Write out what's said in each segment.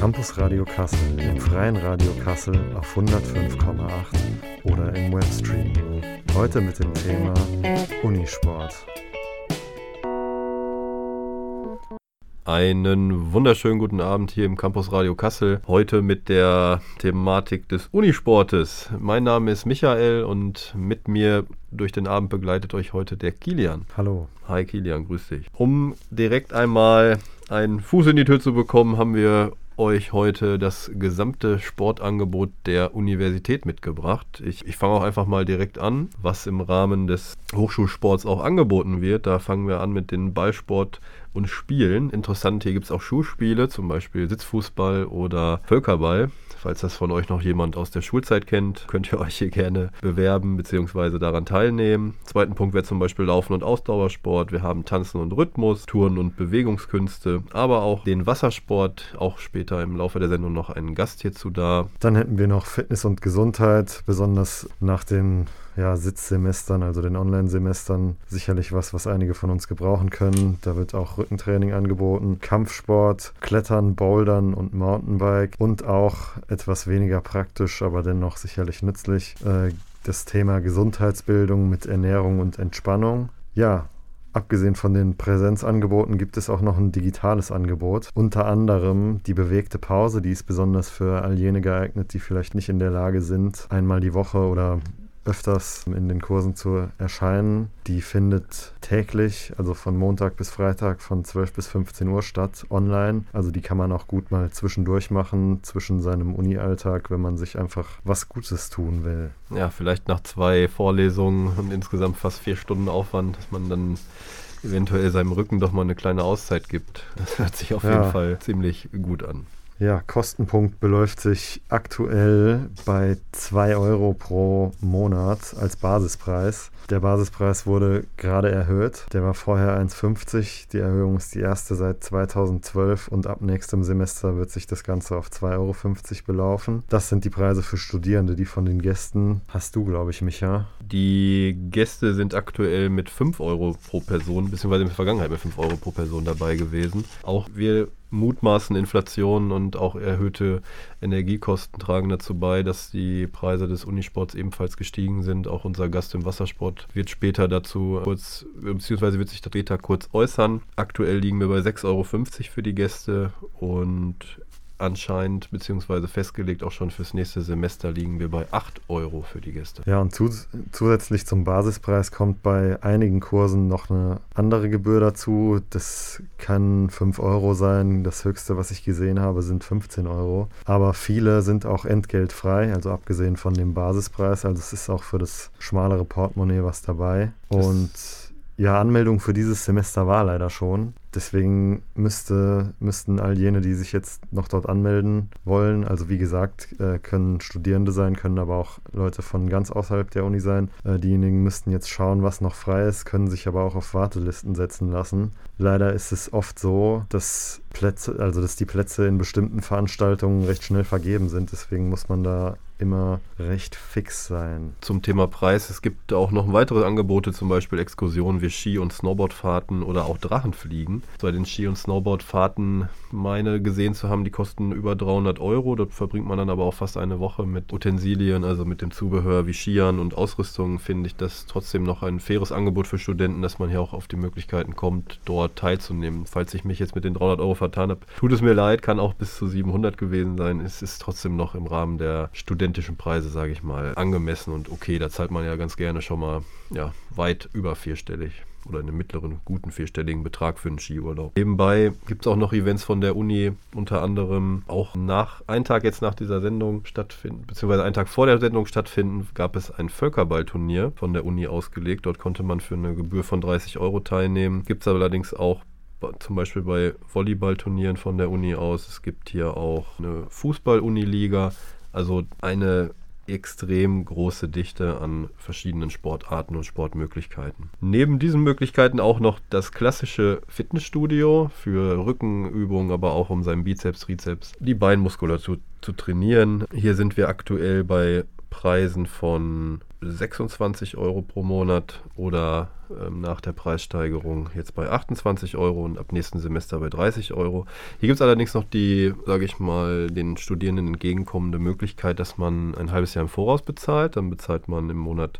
Campus Radio Kassel, im freien Radio Kassel auf 105,8 oder im Webstream. Heute mit dem Thema Unisport. Einen wunderschönen guten Abend hier im Campus Radio Kassel. Heute mit der Thematik des Unisportes. Mein Name ist Michael und mit mir durch den Abend begleitet euch heute der Kilian. Hallo. Hi Kilian, grüß dich. Um direkt einmal einen Fuß in die Tür zu bekommen, haben wir euch heute das gesamte Sportangebot der Universität mitgebracht. Ich, ich fange auch einfach mal direkt an, was im Rahmen des Hochschulsports auch angeboten wird. Da fangen wir an mit den Ballsport und Spielen. Interessant, hier gibt es auch Schulspiele, zum Beispiel Sitzfußball oder Völkerball. Falls das von euch noch jemand aus der Schulzeit kennt, könnt ihr euch hier gerne bewerben bzw. daran teilnehmen. Zweiten Punkt wäre zum Beispiel Laufen und Ausdauersport. Wir haben Tanzen und Rhythmus, Touren und Bewegungskünste, aber auch den Wassersport. Auch später im Laufe der Sendung noch einen Gast hierzu da. Dann hätten wir noch Fitness und Gesundheit, besonders nach den ja, Sitzsemestern, also den Online-Semestern, sicherlich was, was einige von uns gebrauchen können. Da wird auch Rückentraining angeboten, Kampfsport, Klettern, Bouldern und Mountainbike und auch etwas weniger praktisch, aber dennoch sicherlich nützlich, äh, das Thema Gesundheitsbildung mit Ernährung und Entspannung. Ja, Abgesehen von den Präsenzangeboten gibt es auch noch ein digitales Angebot. Unter anderem die bewegte Pause, die ist besonders für all jene geeignet, die vielleicht nicht in der Lage sind, einmal die Woche oder öfters in den Kursen zu erscheinen. Die findet täglich, also von Montag bis Freitag von 12 bis 15 Uhr statt, online. Also die kann man auch gut mal zwischendurch machen, zwischen seinem Uni-Alltag, wenn man sich einfach was Gutes tun will. Ja, vielleicht nach zwei Vorlesungen und insgesamt fast vier Stunden Aufwand, dass man dann eventuell seinem Rücken doch mal eine kleine Auszeit gibt. Das hört sich auf ja. jeden Fall ziemlich gut an. Ja, Kostenpunkt beläuft sich aktuell bei 2 Euro pro Monat als Basispreis. Der Basispreis wurde gerade erhöht. Der war vorher 1,50. Die Erhöhung ist die erste seit 2012 und ab nächstem Semester wird sich das Ganze auf 2,50 Euro belaufen. Das sind die Preise für Studierende, die von den Gästen hast du, glaube ich, Micha. Die Gäste sind aktuell mit 5 Euro pro Person, beziehungsweise in der Vergangenheit mit 5 Euro pro Person dabei gewesen. Auch wir mutmaßen Inflation und auch erhöhte Energiekosten tragen dazu bei, dass die Preise des Unisports ebenfalls gestiegen sind. Auch unser Gast im Wassersport wird später dazu kurz, beziehungsweise wird sich später kurz äußern. Aktuell liegen wir bei 6,50 Euro für die Gäste und anscheinend, beziehungsweise festgelegt auch schon fürs nächste Semester liegen wir bei 8 Euro für die Gäste. Ja, und zus zusätzlich zum Basispreis kommt bei einigen Kursen noch eine andere Gebühr dazu. Das kann 5 Euro sein. Das höchste, was ich gesehen habe, sind 15 Euro. Aber viele sind auch entgeltfrei, also abgesehen von dem Basispreis. Also es ist auch für das schmalere Portemonnaie was dabei. Und ja, Anmeldung für dieses Semester war leider schon. Deswegen müsste, müssten all jene, die sich jetzt noch dort anmelden wollen, also wie gesagt, äh, können Studierende sein, können aber auch Leute von ganz außerhalb der Uni sein. Äh, diejenigen müssten jetzt schauen, was noch frei ist, können sich aber auch auf Wartelisten setzen lassen. Leider ist es oft so, dass Plätze, also dass die Plätze in bestimmten Veranstaltungen recht schnell vergeben sind. Deswegen muss man da immer recht fix sein. Zum Thema Preis, es gibt auch noch weitere Angebote, zum Beispiel Exkursionen wie Ski- und Snowboardfahrten oder auch Drachenfliegen. Bei den Ski- und Snowboardfahrten meine gesehen zu haben, die kosten über 300 Euro. Dort verbringt man dann aber auch fast eine Woche mit Utensilien, also mit dem Zubehör wie Skiern und Ausrüstung. Finde ich das trotzdem noch ein faires Angebot für Studenten, dass man hier auch auf die Möglichkeiten kommt, dort teilzunehmen. Falls ich mich jetzt mit den 300 Euro vertan habe, tut es mir leid, kann auch bis zu 700 gewesen sein. Es ist trotzdem noch im Rahmen der studentischen Preise, sage ich mal, angemessen und okay. Da zahlt man ja ganz gerne schon mal ja, weit über vierstellig oder einen mittleren, guten vierstelligen Betrag für einen Skiurlaub. Nebenbei gibt es auch noch Events von der Uni, unter anderem auch nach, einen Tag jetzt nach dieser Sendung stattfinden, beziehungsweise einen Tag vor der Sendung stattfinden, gab es ein Völkerballturnier von der Uni ausgelegt. Dort konnte man für eine Gebühr von 30 Euro teilnehmen. Gibt es allerdings auch zum Beispiel bei Volleyballturnieren von der Uni aus. Es gibt hier auch eine Fußball-Uni-Liga. Also eine extrem große Dichte an verschiedenen Sportarten und Sportmöglichkeiten. Neben diesen Möglichkeiten auch noch das klassische Fitnessstudio für Rückenübungen, aber auch um seinen Bizeps, Trizeps, die Beinmuskulatur zu trainieren. Hier sind wir aktuell bei Preisen von 26 Euro pro Monat oder ähm, nach der Preissteigerung jetzt bei 28 Euro und ab nächsten Semester bei 30 Euro. Hier gibt es allerdings noch die, sage ich mal, den Studierenden entgegenkommende Möglichkeit, dass man ein halbes Jahr im Voraus bezahlt. Dann bezahlt man im Monat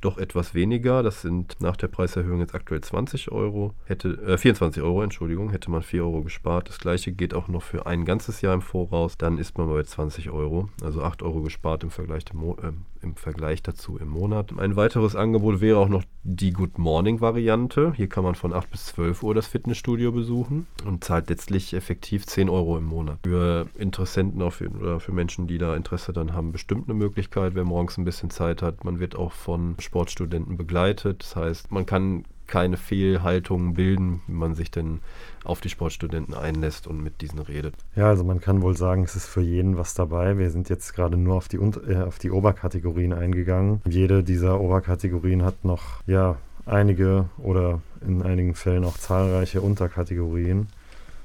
doch etwas weniger. Das sind nach der Preiserhöhung jetzt aktuell 20 Euro. Hätte, äh, 24 Euro, Entschuldigung, hätte man 4 Euro gespart. Das gleiche geht auch noch für ein ganzes Jahr im Voraus. Dann ist man bei 20 Euro. Also 8 Euro gespart im Vergleich, äh, im Vergleich dazu im Monat. Ein weiteres Angebot wäre auch noch die Good Morning Variante. Hier kann man von 8 bis 12 Uhr das Fitnessstudio besuchen und zahlt letztlich effektiv 10 Euro im Monat. Für Interessenten auf, oder für Menschen, die da Interesse dann haben, bestimmt eine Möglichkeit, wer morgens ein bisschen Zeit hat. Man wird auch von Sportstudenten begleitet. Das heißt, man kann keine Fehlhaltungen bilden, wie man sich denn auf die Sportstudenten einlässt und mit diesen redet. Ja, also man kann wohl sagen, es ist für jeden was dabei. Wir sind jetzt gerade nur auf die, äh, auf die Oberkategorien eingegangen. Jede dieser Oberkategorien hat noch ja einige oder in einigen Fällen auch zahlreiche Unterkategorien.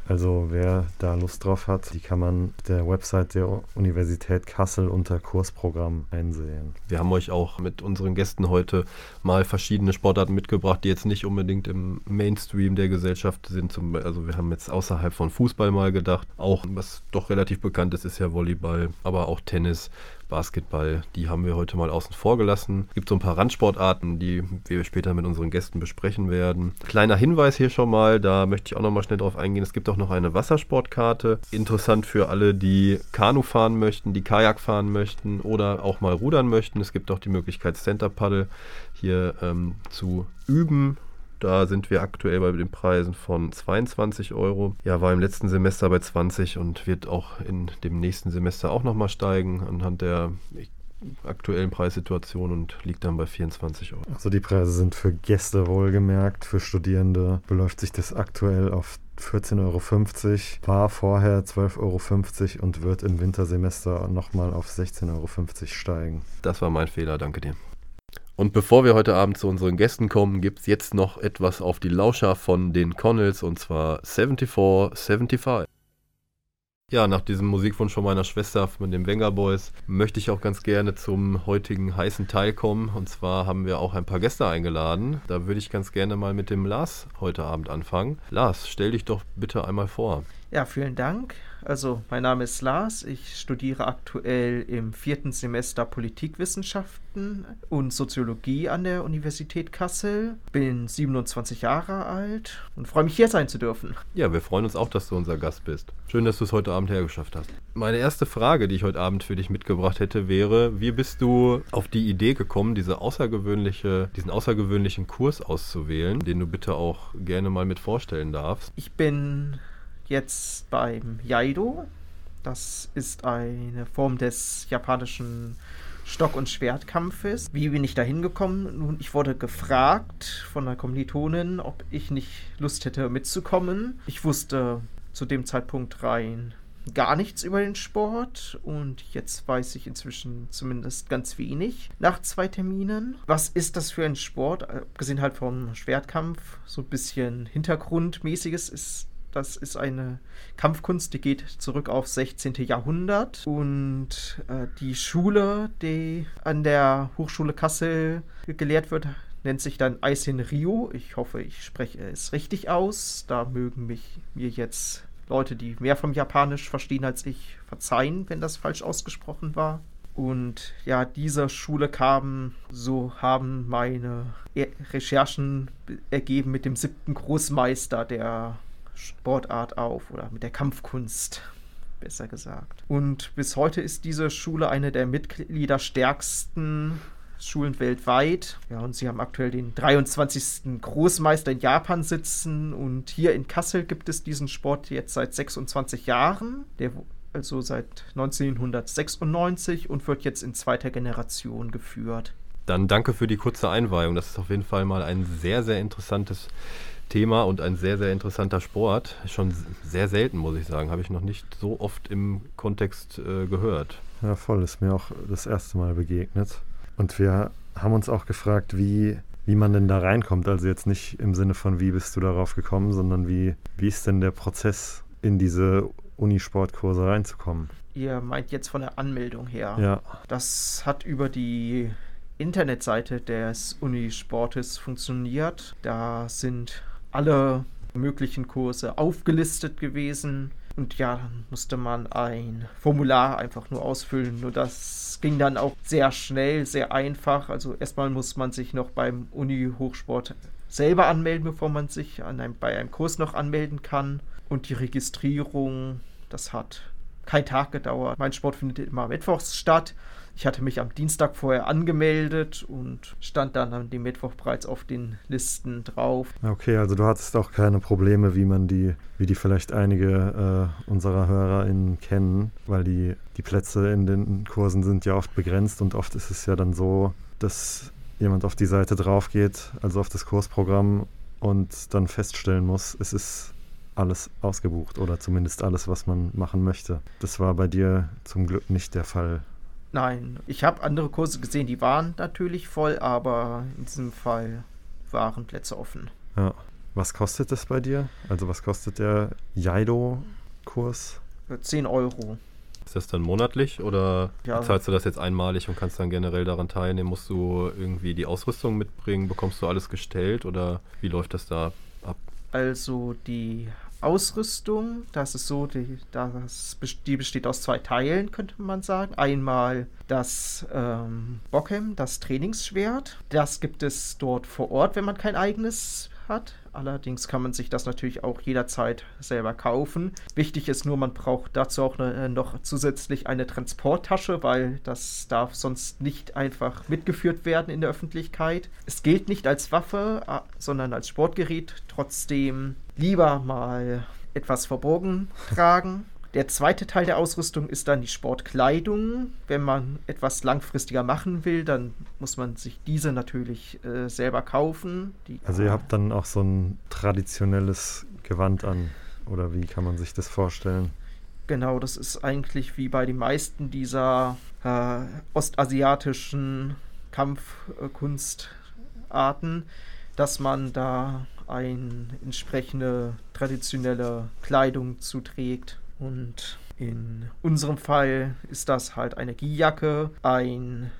Also wer da Lust drauf hat, die kann man der Website der Universität Kassel unter Kursprogramm einsehen. Wir haben euch auch mit unseren Gästen heute mal verschiedene Sportarten mitgebracht, die jetzt nicht unbedingt im Mainstream der Gesellschaft sind. Zum, also wir haben jetzt außerhalb von Fußball mal gedacht. Auch was doch relativ bekannt ist, ist ja Volleyball, aber auch Tennis. Basketball, die haben wir heute mal außen vor gelassen. Es gibt so ein paar Randsportarten, die wir später mit unseren Gästen besprechen werden. Kleiner Hinweis hier schon mal, da möchte ich auch noch mal schnell drauf eingehen. Es gibt auch noch eine Wassersportkarte. Interessant für alle, die Kanu fahren möchten, die Kajak fahren möchten oder auch mal rudern möchten. Es gibt auch die Möglichkeit, Center Paddle hier ähm, zu üben da sind wir aktuell bei den Preisen von 22 Euro. Ja, war im letzten Semester bei 20 und wird auch in dem nächsten Semester auch nochmal steigen anhand der aktuellen Preissituation und liegt dann bei 24 Euro. Also die Preise sind für Gäste wohlgemerkt, für Studierende beläuft sich das aktuell auf 14,50 Euro, war vorher 12,50 Euro und wird im Wintersemester nochmal auf 16,50 Euro steigen. Das war mein Fehler, danke dir. Und bevor wir heute Abend zu unseren Gästen kommen, gibt es jetzt noch etwas auf die Lauscher von den Connells und zwar 74, 75. Ja, nach diesem Musikwunsch von meiner Schwester mit den Wenger Boys möchte ich auch ganz gerne zum heutigen heißen Teil kommen. Und zwar haben wir auch ein paar Gäste eingeladen. Da würde ich ganz gerne mal mit dem Lars heute Abend anfangen. Lars, stell dich doch bitte einmal vor. Ja, vielen Dank. Also, mein Name ist Lars. Ich studiere aktuell im vierten Semester Politikwissenschaften und Soziologie an der Universität Kassel. Bin 27 Jahre alt und freue mich, hier sein zu dürfen. Ja, wir freuen uns auch, dass du unser Gast bist. Schön, dass du es heute Abend hergeschafft hast. Meine erste Frage, die ich heute Abend für dich mitgebracht hätte, wäre: Wie bist du auf die Idee gekommen, diese außergewöhnliche, diesen außergewöhnlichen Kurs auszuwählen, den du bitte auch gerne mal mit vorstellen darfst? Ich bin jetzt beim Jaido. Das ist eine Form des japanischen Stock- und Schwertkampfes. Wie bin ich da hingekommen? Nun, ich wurde gefragt von einer Kommilitonin, ob ich nicht Lust hätte mitzukommen. Ich wusste zu dem Zeitpunkt rein gar nichts über den Sport und jetzt weiß ich inzwischen zumindest ganz wenig nach zwei Terminen. Was ist das für ein Sport? Abgesehen halt vom Schwertkampf, so ein bisschen Hintergrundmäßiges ist das ist eine Kampfkunst, die geht zurück auf 16. Jahrhundert. Und äh, die Schule, die an der Hochschule Kassel gelehrt wird, nennt sich dann Aisin Ryu. Ich hoffe, ich spreche es richtig aus. Da mögen mich mir jetzt Leute, die mehr vom Japanisch verstehen als ich, verzeihen, wenn das falsch ausgesprochen war. Und ja, dieser Schule kam, so haben meine Recherchen ergeben, mit dem siebten Großmeister der Sportart auf oder mit der Kampfkunst, besser gesagt. Und bis heute ist diese Schule eine der mitgliederstärksten Schulen weltweit. Ja, und sie haben aktuell den 23. Großmeister in Japan sitzen und hier in Kassel gibt es diesen Sport jetzt seit 26 Jahren. Der also seit 1996 und wird jetzt in zweiter Generation geführt. Dann danke für die kurze Einweihung. Das ist auf jeden Fall mal ein sehr, sehr interessantes Thema und ein sehr, sehr interessanter Sport. Schon sehr selten, muss ich sagen. Habe ich noch nicht so oft im Kontext äh, gehört. Ja, voll. Ist mir auch das erste Mal begegnet. Und wir haben uns auch gefragt, wie, wie man denn da reinkommt. Also jetzt nicht im Sinne von, wie bist du darauf gekommen, sondern wie, wie ist denn der Prozess in diese Unisportkurse reinzukommen. Ihr meint jetzt von der Anmeldung her. Ja. Das hat über die Internetseite des Unisportes funktioniert. Da sind alle möglichen Kurse aufgelistet gewesen. Und ja, dann musste man ein Formular einfach nur ausfüllen. Nur das ging dann auch sehr schnell, sehr einfach. Also erstmal muss man sich noch beim Uni-Hochsport selber anmelden, bevor man sich an einem, bei einem Kurs noch anmelden kann. Und die Registrierung, das hat kein Tag gedauert. Mein Sport findet immer mittwochs statt. Ich hatte mich am Dienstag vorher angemeldet und stand dann am Mittwoch bereits auf den Listen drauf. Okay, also du hattest auch keine Probleme, wie man die, wie die vielleicht einige äh, unserer HörerInnen kennen, weil die, die Plätze in den Kursen sind ja oft begrenzt und oft ist es ja dann so, dass jemand auf die Seite drauf geht, also auf das Kursprogramm und dann feststellen muss, es ist alles ausgebucht oder zumindest alles, was man machen möchte. Das war bei dir zum Glück nicht der Fall. Nein, ich habe andere Kurse gesehen, die waren natürlich voll, aber in diesem Fall waren Plätze offen. Ja. Was kostet das bei dir? Also was kostet der Jaido-Kurs? 10 Euro. Ist das dann monatlich oder Ja. zahlst du das jetzt einmalig und kannst dann generell daran teilnehmen? Musst du irgendwie die Ausrüstung mitbringen? Bekommst du alles gestellt oder wie läuft das da ab? Also die Ausrüstung, das ist so, die, das, die besteht aus zwei Teilen, könnte man sagen. Einmal das ähm, Bockem, das Trainingsschwert. Das gibt es dort vor Ort, wenn man kein eigenes hat. Allerdings kann man sich das natürlich auch jederzeit selber kaufen. Wichtig ist nur, man braucht dazu auch ne, noch zusätzlich eine Transporttasche, weil das darf sonst nicht einfach mitgeführt werden in der Öffentlichkeit. Es gilt nicht als Waffe, sondern als Sportgerät. Trotzdem lieber mal etwas verborgen tragen. Der zweite Teil der Ausrüstung ist dann die Sportkleidung. Wenn man etwas langfristiger machen will, dann muss man sich diese natürlich äh, selber kaufen. Die, Also ihr habt dann auch so ein traditionelles Gewand an. Oder wie kann man sich das vorstellen? Genau, das ist eigentlich wie bei den meisten dieser äh, ostasiatischen Kampfkunstarten, dass man da eine entsprechende traditionelle Kleidung zuträgt. Und in unserem Fall ist das halt eine Gijacke, ein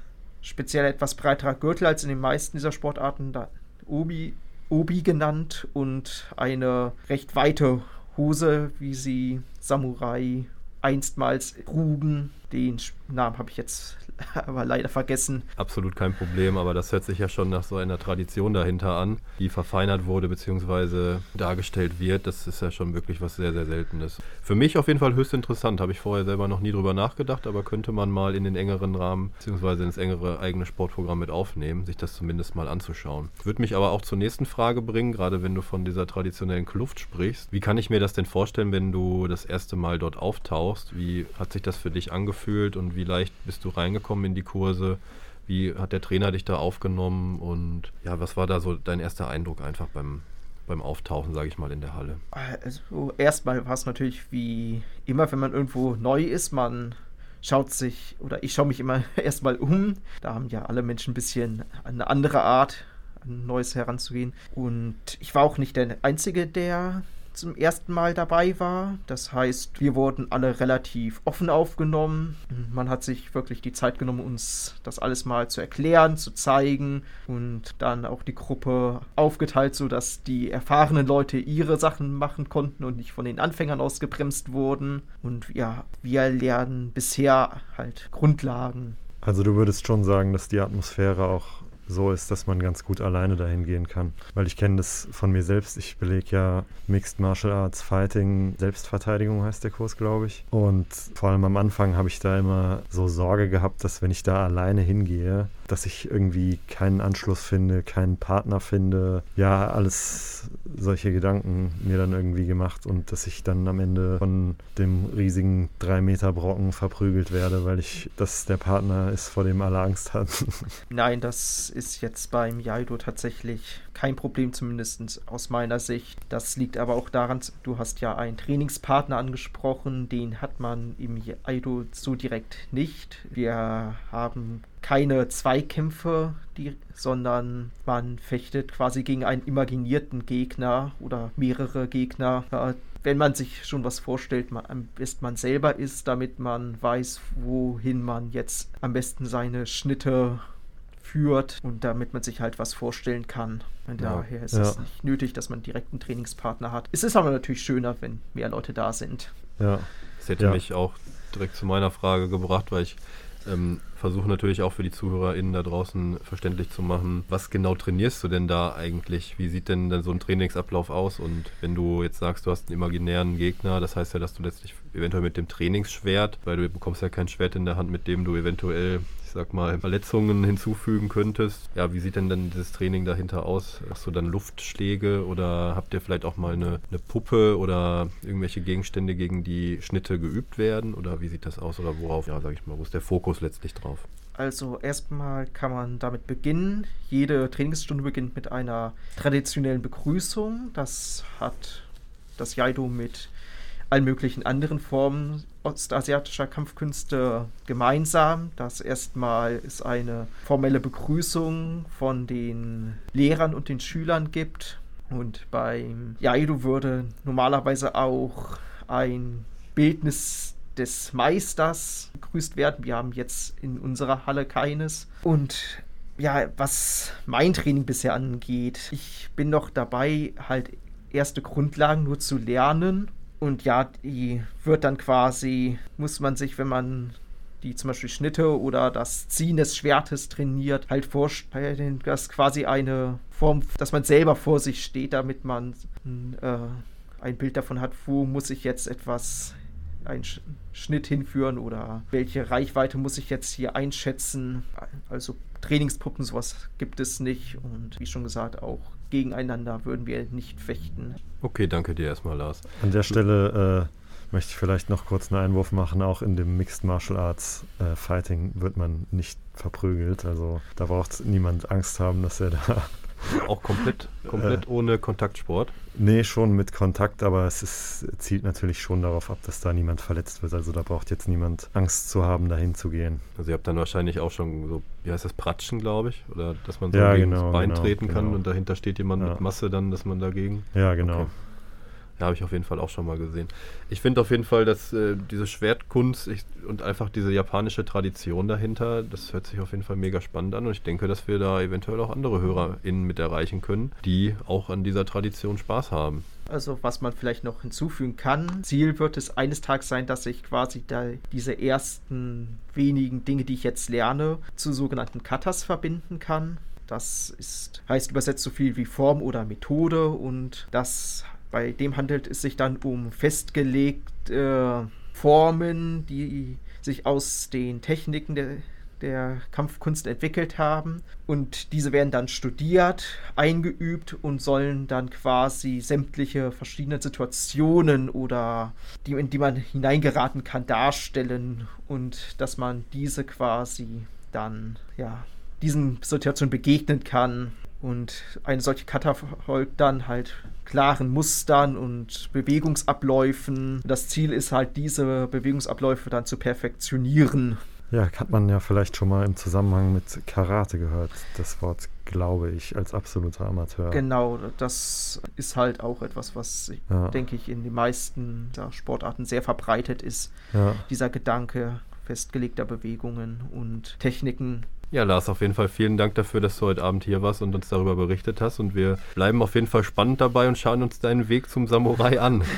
speziell etwas breiterer Gürtel als in den meisten dieser Sportarten, da Obi, Obi genannt, und eine recht weite Hose, wie sie Samurai einstmals trugen. Den Namen habe ich jetzt aber leider vergessen. Absolut kein Problem, aber das hört sich ja schon nach so einer Tradition dahinter an, die verfeinert wurde bzw. dargestellt wird. Das ist ja schon wirklich was sehr, sehr Seltenes. Für mich auf jeden Fall höchst interessant. Habe ich vorher selber noch nie drüber nachgedacht, aber könnte man mal in den engeren Rahmen bzw. ins engere eigene Sportprogramm mit aufnehmen, sich das zumindest mal anzuschauen. Würde mich aber auch zur nächsten Frage bringen, gerade wenn du von dieser traditionellen Kluft sprichst. Wie kann ich mir das denn vorstellen, wenn du das erste Mal dort auftauchst? Wie hat sich das für dich angefühlt und wie leicht bist du reingekommen in die Kurse? Wie hat der Trainer dich da aufgenommen und ja, was war da so dein erster Eindruck einfach beim, beim Auftauchen, sage ich mal, in der Halle? Also erstmal war es natürlich wie immer, wenn man irgendwo neu ist, man schaut sich, oder ich schaue mich immer erstmal um. Da haben ja alle Menschen ein bisschen eine andere Art, an Neues heranzugehen. Und ich war auch nicht der Einzige, der zum ersten Mal dabei war. Das heißt, wir wurden alle relativ offen aufgenommen. Man hat sich wirklich die Zeit genommen, uns das alles mal zu erklären, zu zeigen und dann auch die Gruppe aufgeteilt, sodass die erfahrenen Leute ihre Sachen machen konnten und nicht von den Anfängern ausgebremst wurden. Und ja, wir lernen bisher halt Grundlagen. Also du würdest schon sagen, dass die Atmosphäre auch so ist, dass man ganz gut alleine dahin gehen kann. Weil ich kenne das von mir selbst. Ich belege ja Mixed Martial Arts Fighting, Selbstverteidigung heißt der Kurs, glaube ich. Und vor allem am Anfang habe ich da immer so Sorge gehabt, dass wenn ich da alleine hingehe, dass ich irgendwie keinen Anschluss finde, keinen Partner finde. Ja, alles solche Gedanken mir dann irgendwie gemacht und dass ich dann am Ende von dem riesigen 3 Meter Brocken verprügelt werde, weil ich, dass der Partner ist, vor dem alle Angst hatten. Nein, das ist jetzt beim Jaido tatsächlich kein Problem, zumindest aus meiner Sicht. Das liegt aber auch daran, du hast ja einen Trainingspartner angesprochen, den hat man im Jaido so direkt nicht. Wir haben keine Zweikämpfe, die, sondern man fechtet quasi gegen einen imaginierten Gegner oder mehrere Gegner. Äh, wenn man sich schon was vorstellt, man, am besten man selber ist, damit man weiß, wohin man jetzt am besten seine Schnitte führt und damit man sich halt was vorstellen kann. Und Ja. daher ist Ja. es nicht nötig, dass man direkt einen Trainingspartner hat. Es ist aber natürlich schöner, wenn mehr Leute da sind. Ja, Das hätte Ja. mich auch direkt zu meiner Frage gebracht, weil ich ähm, versuche natürlich auch für die ZuhörerInnen da draußen verständlich zu machen, was genau trainierst du denn da eigentlich? Wie sieht denn dann so ein Trainingsablauf aus? Und wenn du jetzt sagst, du hast einen imaginären Gegner, das heißt ja, dass du letztlich eventuell mit dem Trainingsschwert, weil du bekommst ja kein Schwert in der Hand, mit dem du eventuell, sag mal, Verletzungen hinzufügen könntest. Ja, wie sieht denn dann dieses Training dahinter aus? Hast du dann Luftschläge oder habt ihr vielleicht auch mal eine, eine Puppe oder irgendwelche Gegenstände, gegen die Schnitte geübt werden? Oder wie sieht das aus? Oder worauf, ja, sag ich mal, wo ist der Fokus letztlich drauf? Also erstmal kann man damit beginnen. Jede Trainingsstunde beginnt mit einer traditionellen Begrüßung. Das hat das Jaido mit allen möglichen anderen Formen ostasiatischer Kampfkünste gemeinsam. Das erstmal ist eine formelle Begrüßung von den Lehrern und den Schülern gibt. Und beim Jaido würde normalerweise auch ein Bildnis des Meisters begrüßt werden. Wir haben jetzt in unserer Halle keines. Und ja, was mein Training bisher angeht, ich bin noch dabei, halt erste Grundlagen nur zu lernen. Und ja, die wird dann quasi, muss man sich, wenn man die zum Beispiel Schnitte oder das Ziehen des Schwertes trainiert, halt vorstellen, dass quasi eine Form, dass man selber vor sich steht, damit man äh, ein Bild davon hat, wo muss ich jetzt etwas einen Sch Schnitt hinführen oder welche Reichweite muss ich jetzt hier einschätzen. Also Trainingspuppen, sowas gibt es nicht. Und wie schon gesagt, auch gegeneinander würden wir nicht fechten. Okay, danke dir erstmal, Lars. an der Stelle äh, möchte ich vielleicht noch kurz einen Einwurf machen. Auch in dem Mixed Martial Arts äh, Fighting wird man nicht verprügelt. Also da braucht niemand Angst haben, dass er da Auch komplett, komplett ohne Kontaktsport. Nee, schon mit Kontakt, aber es ist, zielt natürlich schon darauf ab, dass da niemand verletzt wird. Also da braucht jetzt niemand Angst zu haben, dahin zu gehen. Also ihr habt dann wahrscheinlich auch schon so, wie heißt das, Pratschen, glaube ich? Oder dass man so Ja, gegen genau, das Bein genau, treten kann genau. und dahinter steht jemand Ja. mit Masse dann, dass man dagegen. Ja, genau. Okay. Ja, habe ich auf jeden Fall auch schon mal gesehen. Ich finde auf jeden Fall, dass äh, diese Schwertkunst ich, und einfach diese japanische Tradition dahinter, das hört sich auf jeden Fall mega spannend an und ich denke, dass wir da eventuell auch andere HörerInnen mit erreichen können, die auch an dieser Tradition Spaß haben. Also was man vielleicht noch hinzufügen kann, Ziel wird es eines Tages sein, dass ich quasi da diese ersten wenigen Dinge, die ich jetzt lerne, zu sogenannten Katas verbinden kann. Das ist, heißt übersetzt so viel wie Form oder Methode und das bei dem handelt es sich dann um festgelegte Formen, die sich aus den Techniken der, der Kampfkunst entwickelt haben. Und diese werden dann studiert, eingeübt und sollen dann quasi sämtliche verschiedene Situationen oder die, in die man hineingeraten kann, darstellen und dass man diese quasi dann, ja, diesen Situationen begegnen kann. Und eine solche Kata folgt dann halt klaren Mustern und Bewegungsabläufen. Das Ziel ist halt, diese Bewegungsabläufe dann zu perfektionieren. Ja, hat man ja vielleicht schon mal im Zusammenhang mit Karate gehört. Das Wort glaube ich als absoluter Amateur. Genau, das ist halt auch etwas, was, Ja. denke ich, in den meisten Sportarten sehr verbreitet ist. Ja. Dieser Gedanke festgelegter Bewegungen und Techniken. Ja, Lars, auf jeden Fall vielen Dank dafür, dass du heute Abend hier warst und uns darüber berichtet hast. Und wir bleiben auf jeden Fall spannend dabei und schauen uns deinen Weg zum Samurai an.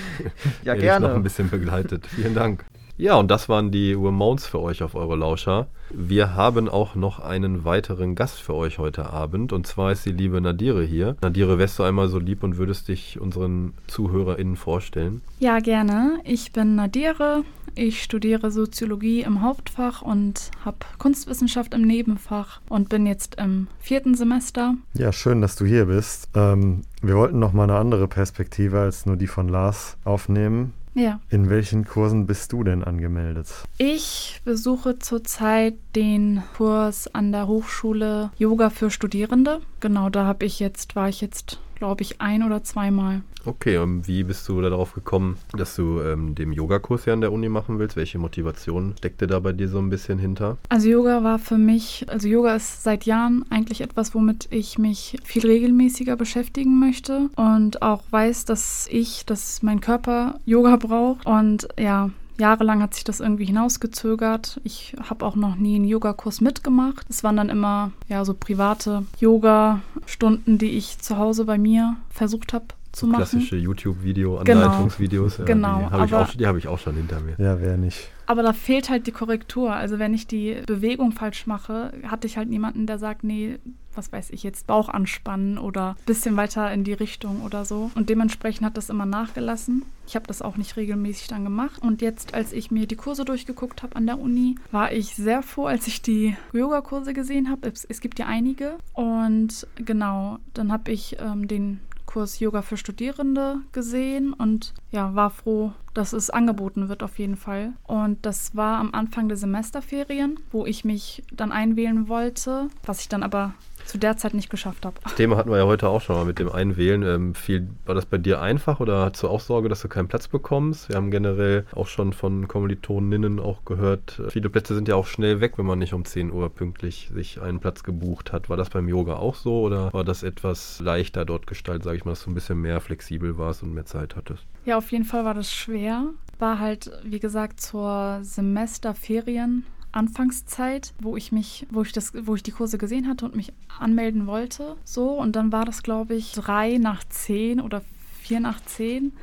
Ja, der dich gerne. noch ein bisschen begleitet. Vielen Dank. Ja, und das waren die Ramones für euch auf eure Lauscher. Wir haben auch noch einen weiteren Gast für euch heute Abend. Und zwar ist die liebe Nadire hier. Nadire, wärst du einmal so lieb und würdest dich unseren ZuhörerInnen vorstellen? Ja, gerne. Ich bin Nadire. Ich studiere Soziologie im Hauptfach und habe Kunstwissenschaft im Nebenfach und bin jetzt im vierten Semester. Ja, schön, dass du hier bist. Ähm, wir wollten noch mal eine andere Perspektive als nur die von Lars aufnehmen. Ja. In welchen Kursen bist du denn angemeldet? Ich besuche zurzeit den Kurs an der Hochschule Yoga für Studierende. Genau, da habe ich jetzt, war ich jetzt glaube ich, ein oder zweimal. Okay, und wie bist du darauf gekommen, dass du ähm, den Yogakurs ja an der Uni machen willst? Welche Motivation steckte da bei dir so ein bisschen hinter? Also Yoga war für mich, also Yoga ist seit Jahren eigentlich etwas, womit ich mich viel regelmäßiger beschäftigen möchte und auch weiß, dass ich, dass mein Körper Yoga braucht und ja, Jahrelang hat sich das irgendwie hinausgezögert. Ich habe auch noch nie einen Yogakurs mitgemacht. Es waren dann immer ja so private Yoga-Stunden, die ich zu Hause bei mir versucht habe zu so machen. Klassische YouTube-Video-Anleitungsvideos. Genau. Ja, die genau habe ich, auch, die hab ich auch schon hinter mir. Ja, wer nicht. Aber da fehlt halt die Korrektur. Also wenn ich die Bewegung falsch mache, hatte ich halt niemanden, der sagt, nee, was weiß ich jetzt, Bauch anspannen oder ein bisschen weiter in die Richtung oder so. Und dementsprechend hat das immer nachgelassen. Ich habe das auch nicht regelmäßig dann gemacht. Und jetzt, als ich mir die Kurse durchgeguckt habe an der Uni, war ich sehr froh, als ich die Yoga-Kurse gesehen habe. Es, es, gibt ja einige. Und genau, dann habe ich ähm, den Kurs Yoga für Studierende gesehen und ja, war froh, dass es angeboten wird auf jeden Fall. Und das war am Anfang der Semesterferien, wo ich mich dann einwählen wollte, was ich dann aber zu der Zeit nicht geschafft habe. Das Thema hatten wir ja heute auch schon mal mit dem Einwählen. Ähm, viel, war das bei dir einfach oder hast du auch Sorge, dass du keinen Platz bekommst? Wir haben generell auch schon von Kommilitoninnen auch gehört, äh, viele Plätze sind ja auch schnell weg, wenn man nicht um 10 Uhr pünktlich sich einen Platz gebucht hat. War das beim Yoga auch so oder war das etwas leichter dort gestaltet, sage ich mal, dass du ein bisschen mehr flexibel warst und mehr Zeit hattest? Ja, auf jeden Fall war das schwer. War halt, wie gesagt, zur Semesterferien Anfangszeit, wo ich mich, wo ich das, wo ich die Kurse gesehen hatte und mich anmelden wollte. So, und dann war das, glaube ich, drei nach zehn oder vier nach zehn.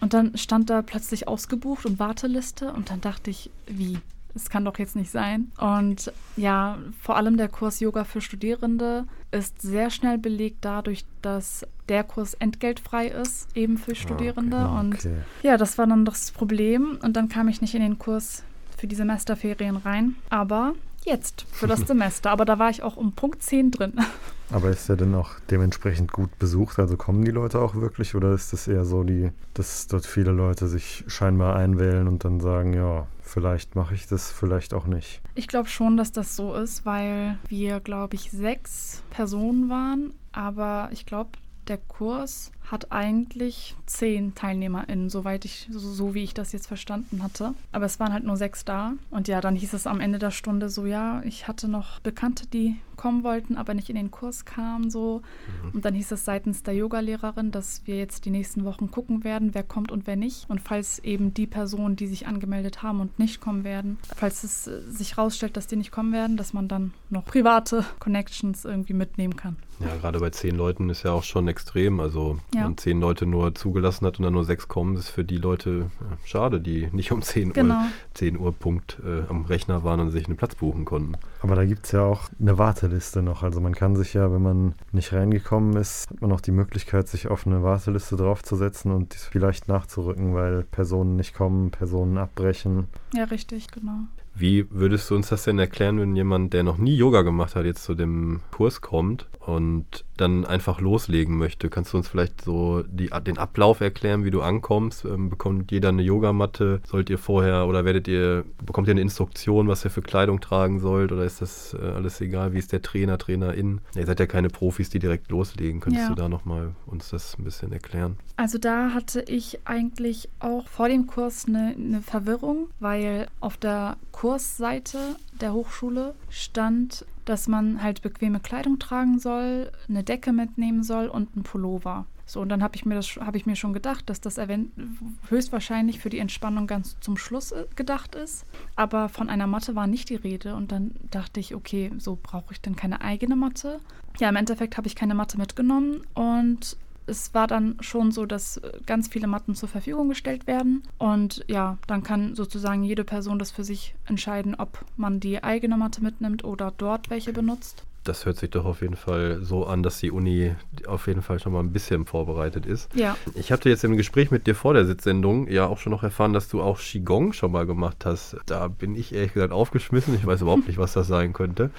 Und dann stand da plötzlich ausgebucht und Warteliste. Und dann dachte ich, wie? Es kann doch jetzt nicht sein. Und ja, vor allem der Kurs Yoga für Studierende ist sehr schnell belegt dadurch, dass der Kurs entgeltfrei ist, eben für Studierende. Ah, okay. Und Okay. ja, das war dann das Problem. Und dann kam ich nicht in den Kurs für die Semesterferien rein. Aber jetzt für das Semester. Aber da war ich auch um Punkt 10 drin. Aber ist der denn auch dementsprechend gut besucht? Also kommen die Leute auch wirklich oder ist es eher so, die, dass dort viele Leute sich scheinbar einwählen und dann sagen, ja, vielleicht mache ich das, vielleicht auch nicht? Ich glaube schon, dass das so ist, weil wir, glaube ich, sechs Personen waren. Aber ich glaube, der Kurs hat eigentlich zehn TeilnehmerInnen, soweit ich, so, so wie ich das jetzt verstanden hatte. Aber es waren halt nur sechs da. Und ja, dann hieß es am Ende der Stunde so, ja, ich hatte noch Bekannte, die kommen wollten, aber nicht in den Kurs kamen so. Und dann hieß es seitens der Yogalehrerin, dass wir jetzt die nächsten Wochen gucken werden, wer kommt und wer nicht. Und falls eben die Personen, die sich angemeldet haben und nicht kommen werden, falls es äh, sich rausstellt, dass die nicht kommen werden, dass man dann noch private Connections irgendwie mitnehmen kann. Ja, gerade bei zehn Leuten ist ja auch schon extrem. Also, Ja. man zehn Leute nur zugelassen hat und dann nur sechs kommen, ist für die Leute äh, schade, die nicht um 10 Genau. Uhr, 10 Uhr Punkt äh, am Rechner waren und sich einen Platz buchen konnten. Aber da gibt es ja auch eine Warteliste noch. Also man kann sich ja, wenn man nicht reingekommen ist, hat man auch die Möglichkeit, sich auf eine Warteliste draufzusetzen und vielleicht nachzurücken, weil Personen nicht kommen, Personen abbrechen. Ja, richtig, genau. Wie würdest du uns das denn erklären, wenn jemand, der noch nie Yoga gemacht hat, jetzt zu dem Kurs kommt und dann einfach loslegen möchte? Kannst du uns vielleicht so die, den Ablauf erklären, wie du ankommst? Ähm, bekommt jeder eine Yogamatte? Sollt ihr vorher oder werdet ihr, bekommt ihr eine Instruktion, was ihr für Kleidung tragen sollt? Oder ist das äh, alles egal? Wie ist der Trainer, Trainerin? Ihr seid ja keine Profis, die direkt loslegen. Könntest Ja. du da nochmal uns das ein bisschen erklären? Also da hatte ich eigentlich auch vor dem Kurs eine, eine Verwirrung, weil auf der Kursseite der Hochschule stand, dass man halt bequeme Kleidung tragen soll, eine Decke mitnehmen soll und einen Pullover. So, und dann habe ich mir habe ich mir schon gedacht, dass das höchstwahrscheinlich für die Entspannung ganz zum Schluss äh, gedacht ist. Aber von einer Matte war nicht die Rede. Und dann dachte ich, okay, so brauche ich denn keine eigene Matte. Ja, im Endeffekt habe ich keine Matte mitgenommen und es war dann schon so, dass äh, ganz viele Matten zur Verfügung gestellt werden. Und ja, dann kann sozusagen jede Person das für sich entscheiden, ob man die eigene Matte mitnimmt oder dort welche benutzt. Das hört sich doch auf jeden Fall so an, dass die Uni auf jeden Fall schon mal ein bisschen vorbereitet ist. Ja, Ich hatte jetzt im Gespräch mit dir vor der Sitzsendung ja auch schon noch erfahren, dass du auch Qigong schon mal gemacht hast. Da bin ich ehrlich gesagt aufgeschmissen. Ich weiß überhaupt nicht, was das sein könnte.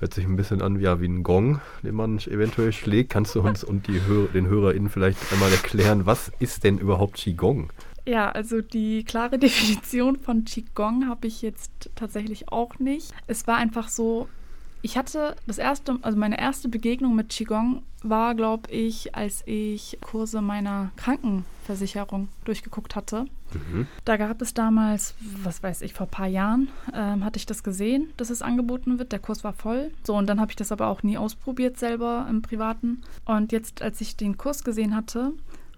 Hört sich ein bisschen an ja, wie ein Gong, den man eventuell schlägt. Kannst du uns und die Hör den HörerInnen vielleicht einmal erklären, was ist denn überhaupt Qigong? Ja, also die klare Definition von Qigong habe ich jetzt tatsächlich auch nicht. Es war einfach so, Ich hatte das erste, also meine erste Begegnung mit Qigong war, glaube ich, als ich Kurse meiner Krankenversicherung durchgeguckt hatte. Mhm. Da gab es damals, was weiß ich, vor ein paar Jahren, ähm, hatte ich das gesehen, dass es angeboten wird. Der Kurs war voll. So, und dann habe ich das aber auch nie ausprobiert selber im Privaten. Und jetzt, als ich den Kurs gesehen hatte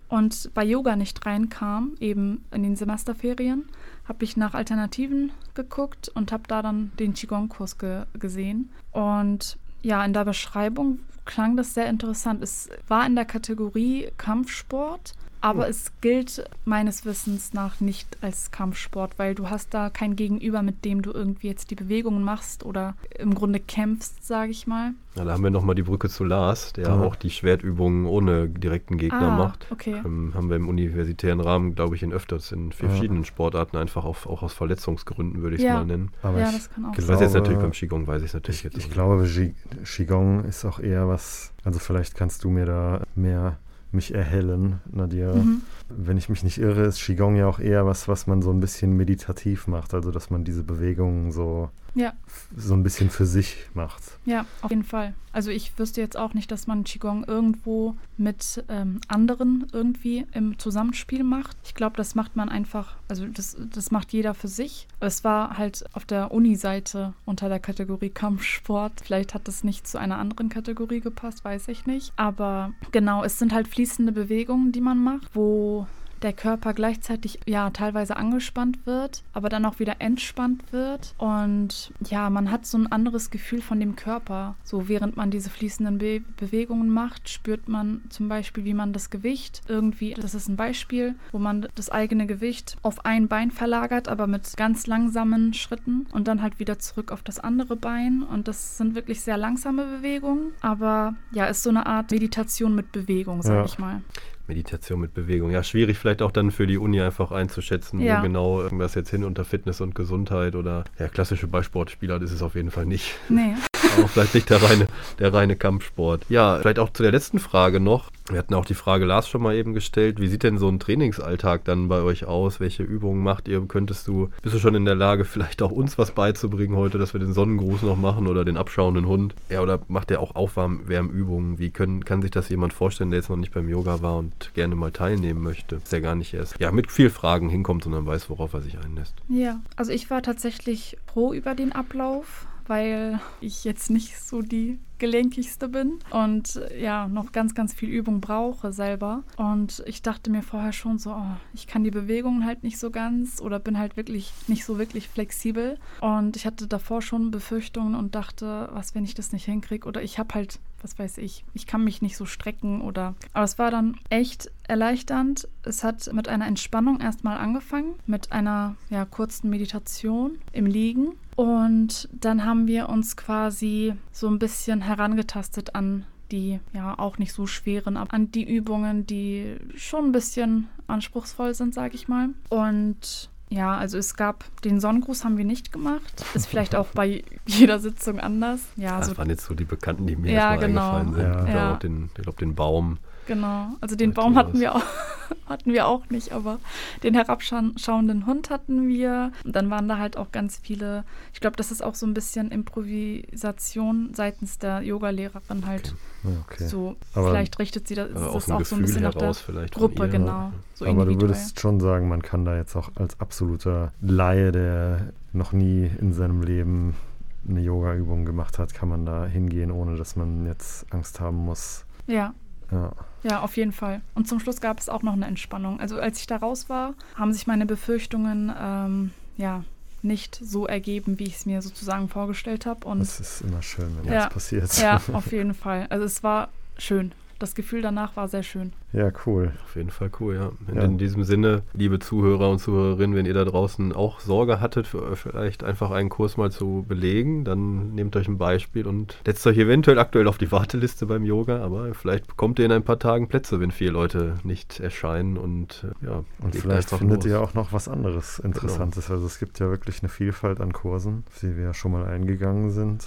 und bei Yoga nicht reinkam, eben in den Semesterferien, habe ich nach Alternativen geguckt und habe da dann den Qigong-Kurs ge gesehen. Und ja, in der Beschreibung klang das sehr interessant. Es war in der Kategorie Kampfsport, aber Hm. es gilt meines Wissens nach nicht als Kampfsport, weil du hast da kein Gegenüber, mit dem du irgendwie jetzt die Bewegungen machst oder im Grunde kämpfst, sage ich mal. Ja, da haben wir nochmal die Brücke zu Lars, der Ja. auch die Schwertübungen ohne direkten Gegner Ah, macht. okay. Ähm, haben wir im universitären Rahmen, glaube ich, in öfters in Ja. verschiedenen Sportarten einfach auf, auch aus Verletzungsgründen, würde ich es Ja. mal nennen. Aber ja, ich, das kann auch glaube- Ich weiß jetzt natürlich beim Qigong, weiß ich natürlich ich, jetzt ich nicht. glaube, Qi- Qigong ist auch eher was, also vielleicht kannst du mir da mehr mich erhellen, Nadia. Mhm. Wenn ich mich nicht irre, ist Qigong ja auch eher was, was man so ein bisschen meditativ macht, also dass man diese Bewegungen so, Ja. so ein bisschen für sich macht. Ja, auf jeden Fall. Also ich wüsste jetzt auch nicht, dass man Qigong irgendwo mit ähm, anderen irgendwie im Zusammenspiel macht. Ich glaube, das macht man einfach, also das, das macht jeder für sich. Es war halt auf der Uni-Seite unter der Kategorie Kampfsport. Vielleicht hat das nicht zu einer anderen Kategorie gepasst, weiß ich nicht. Aber genau, es sind halt fließende Bewegungen, die man macht, wo der Körper gleichzeitig ja teilweise angespannt wird, aber dann auch wieder entspannt wird. Und ja, man hat so ein anderes Gefühl von dem Körper. So während man diese fließenden Be Bewegungen macht, spürt man zum Beispiel, wie man das Gewicht irgendwie, das ist ein Beispiel, wo man das eigene Gewicht auf ein Bein verlagert, aber mit ganz langsamen Schritten und dann halt wieder zurück auf das andere Bein. Und das sind wirklich sehr langsame Bewegungen, aber ja, ist so eine Art Meditation mit Bewegung, sag Ja. ich mal. Meditation mit Bewegung. Ja, schwierig vielleicht auch dann für die Uni einfach einzuschätzen, Ja. wo genau irgendwas jetzt hin unter Fitness und Gesundheit oder ja, klassische Ballsportspieler ist es auf jeden Fall nicht. Nee. Aber vielleicht nicht der reine, der reine Kampfsport. Ja, vielleicht auch zu der letzten Frage noch. Wir hatten auch die Frage Lars schon mal eben gestellt. Wie sieht denn so ein Trainingsalltag dann bei euch aus? Welche Übungen macht ihr? Könntest du, bist du schon in der Lage, vielleicht auch uns was beizubringen heute, dass wir den Sonnengruß noch machen oder den abschauenden Hund? Ja, oder macht ihr auch Aufwärmübungen? Wie können, kann sich das jemand vorstellen, der jetzt noch nicht beim Yoga war und gerne mal teilnehmen möchte? Dass der gar nicht erst ja, mit viel Fragen hinkommt, sondern weiß, worauf er sich einlässt. Ja, also ich war tatsächlich froh über den Ablauf, weil ich jetzt nicht so die gelenkigste bin und ja, noch ganz, ganz viel Übung brauche selber. Und ich dachte mir vorher schon so, oh, ich kann die Bewegungen halt nicht so ganz oder bin halt wirklich nicht so wirklich flexibel. Und ich hatte davor schon Befürchtungen und dachte, was, wenn ich das nicht hinkriege? Oder ich habe halt, was weiß ich, ich kann mich nicht so strecken oder. Aber es war dann echt erleichternd. Es hat mit einer Entspannung erstmal angefangen, mit einer ja, kurzen Meditation im Liegen. Und dann haben wir uns quasi so ein bisschen herangetastet an die ja auch nicht so schweren, aber an die Übungen, die schon ein bisschen anspruchsvoll sind, sage ich mal. Und ja, also es gab den Sonnengruß haben wir nicht gemacht. Ist vielleicht auch bei jeder Sitzung anders. Ja, Das so waren jetzt so die Bekannten, die mir Ja, erstmal genau. eingefallen sind. Ja. Ich Ja. glaube, auch den, ich glaub, den Baum. Genau, also den Sagt Baum hatten wir auch, hatten wir auch nicht, aber den herabschauenden Hund hatten wir. Und dann waren da halt auch ganz viele, ich glaube, das ist auch so ein bisschen Improvisation seitens der Yogalehrerin halt Ja, Okay. so. Aber- vielleicht richtet sie das, das auch so ein bisschen nach der Gruppe, genau. So Aber du würdest schon sagen, man kann da jetzt auch als absoluter Laie, der noch nie in seinem Leben eine Yoga-Übung gemacht hat, kann man da hingehen, ohne dass man jetzt Angst haben muss. Ja, Ja, Ja, auf jeden Fall. Und zum Schluss gab es auch noch eine Entspannung. Also als ich da raus war, haben sich meine Befürchtungen ähm, ja nicht so ergeben, wie ich es mir sozusagen vorgestellt habe. Und das ist immer schön, wenn Ja. das passiert. ja, auf jeden Fall. Also es war schön. Das Gefühl danach war sehr schön. Ja, cool. Auf jeden Fall cool, ja. In, Ja. in diesem Sinne, liebe Zuhörer und Zuhörerinnen, wenn ihr da draußen auch Sorge hattet, für, vielleicht einfach einen Kurs mal zu belegen, dann nehmt euch ein Beispiel und setzt euch eventuell aktuell auf die Warteliste beim Yoga, aber vielleicht bekommt ihr in ein paar Tagen Plätze, wenn vier Leute nicht erscheinen und äh, ja. Und vielleicht findet los. ihr auch noch was anderes Interessantes. Also es gibt ja wirklich eine Vielfalt an Kursen, auf die wir ja schon mal eingegangen sind.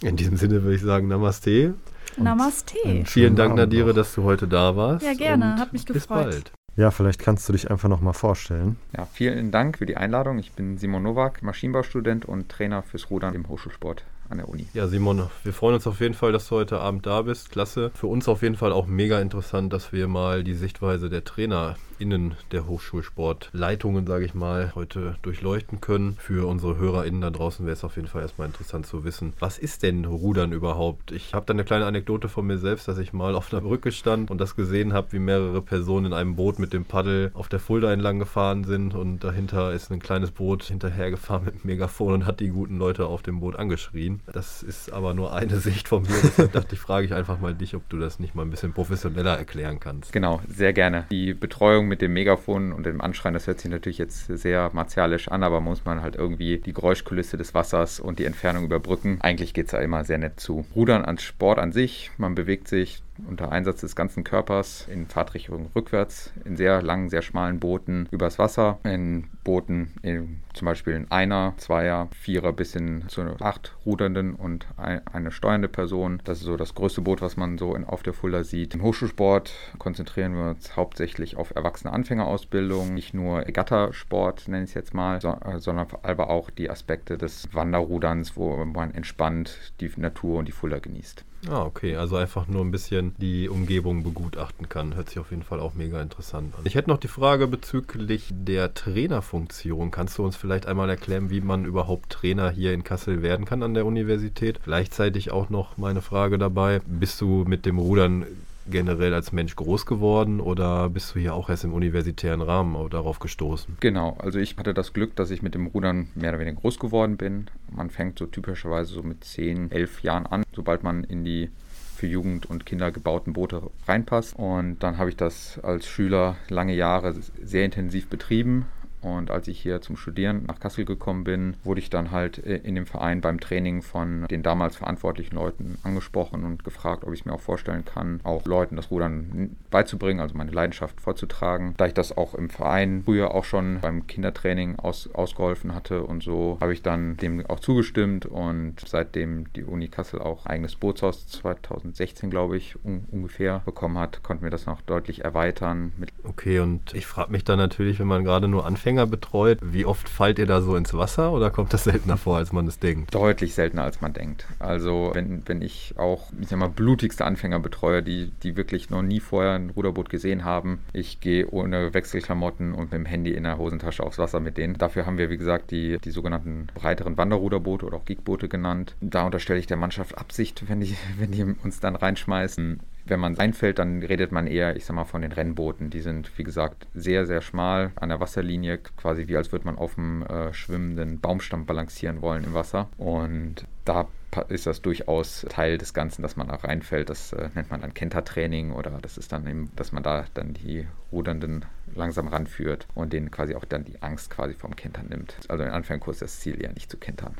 In diesem Sinne würde ich sagen, Namaste. Namaste. Vielen Dank, Abend Nadire, dass du heute da warst. Ja, gerne. und Hat mich Bis gefreut. bald. Ja, vielleicht kannst du dich einfach nochmal vorstellen. Ja, vielen Dank für die Einladung. Ich bin Simon Nowak, Maschinenbaustudent und Trainer fürs Rudern im Hochschulsport an der Uni. Ja, Simon, wir freuen uns auf jeden Fall, dass du heute Abend da bist. Klasse. Für uns auf jeden Fall auch mega interessant, dass wir mal die Sichtweise der Trainer innen der Hochschulsportleitungen, sage ich mal, heute durchleuchten können. Für unsere HörerInnen da draußen wäre es auf jeden Fall erstmal interessant zu wissen, was ist denn Rudern überhaupt? Ich habe da eine kleine Anekdote von mir selbst, dass ich mal auf einer Brücke stand und das gesehen habe, wie mehrere Personen in einem Boot mit dem Paddel auf der Fulda entlang gefahren sind und dahinter ist ein kleines Boot hinterhergefahren mit Megafon und hat die guten Leute auf dem Boot angeschrien. Das ist aber nur eine Sicht von mir. Deshalb dachte ich, frage ich einfach mal dich, ob du das nicht mal ein bisschen professioneller erklären kannst. Genau, sehr gerne. Die Betreuung mit dem Megafon und dem Anschreien, das hört sich natürlich jetzt sehr martialisch an, aber muss man halt irgendwie die Geräuschkulisse des Wassers und die Entfernung überbrücken. Eigentlich geht es da immer sehr nett zu. Rudern als Sport an sich, man bewegt sich unter Einsatz des ganzen Körpers in Fahrtrichtung rückwärts, in sehr langen, sehr schmalen Booten übers Wasser, in Booten in, zum Beispiel in einer, zweier, vierer bis hin zu acht Rudernden und ein, eine steuernde Person. Das ist so das größte Boot, was man so in, auf der Fuller sieht. Im Hochschulsport konzentrieren wir uns hauptsächlich auf erwachsene Anfängerausbildung, nicht nur Regattasport, nenne ich es jetzt mal, so, äh, sondern aber auch die Aspekte des Wanderruderns, wo man entspannt die Natur und die Fuller genießt. Ah, okay. Also einfach nur ein bisschen die Umgebung begutachten kann. Hört sich auf jeden Fall auch mega interessant an. Ich hätte noch die Frage bezüglich der Trainerfunktion. Kannst du uns vielleicht einmal erklären, wie man überhaupt Trainer hier in Kassel werden kann an der Universität? Gleichzeitig auch noch meine Frage dabei. Bist du mit dem Rudern generell als Mensch groß geworden oder bist du hier auch erst im universitären Rahmen darauf gestoßen? Genau, also ich hatte das Glück, dass ich mit dem Rudern mehr oder weniger groß geworden bin. Man fängt so typischerweise so mit 10, 11 Jahren an, sobald man in die für Jugend und Kinder gebauten Boote reinpasst. Und dann habe ich das als Schüler lange Jahre sehr intensiv betrieben und als ich hier zum Studieren nach Kassel gekommen bin, wurde ich dann halt äh, in dem Verein beim Training von den damals verantwortlichen Leuten angesprochen und gefragt, ob ich mir auch vorstellen kann, auch Leuten das Rudern beizubringen, also meine Leidenschaft vorzutragen. Da ich das auch im Verein früher auch schon beim Kindertraining aus, ausgeholfen hatte und so, habe ich dann dem auch zugestimmt und seitdem die Uni Kassel auch eigenes Bootshaus 2016, glaube ich, un ungefähr bekommen hat, konnten wir das noch deutlich erweitern. okay, und ich frage mich dann natürlich, wenn man gerade nur anfängt, Anfänger betreut. Wie oft fallt ihr da so ins Wasser oder kommt das seltener vor, als man es denkt? Deutlich seltener, als man denkt. Also wenn, wenn ich auch, ich sag mal, blutigste Anfänger betreue, die, die wirklich noch nie vorher ein Ruderboot gesehen haben, ich gehe ohne Wechselklamotten und mit dem Handy in der Hosentasche aufs Wasser mit denen. Dafür haben wir, wie gesagt, die, die sogenannten breiteren Wanderruderboote oder auch Geekboote genannt. Da unterstelle ich der Mannschaft Absicht, wenn die, wenn die uns dann reinschmeißen wenn man einfällt, dann redet man eher, ich sag mal, von den Rennbooten. Die sind, wie gesagt, sehr, sehr schmal an der Wasserlinie, quasi wie als würde man auf einem äh, schwimmenden Baumstamm balancieren wollen im Wasser. Und da ist das durchaus Teil des Ganzen, dass man da reinfällt. Das äh, nennt man dann Kentertraining oder das ist dann eben, dass man da dann die Rudernden langsam ranführt und denen quasi auch dann die Angst quasi vom Kentern nimmt. Also in Anfängerkurs das Ziel eher nicht zu kentern.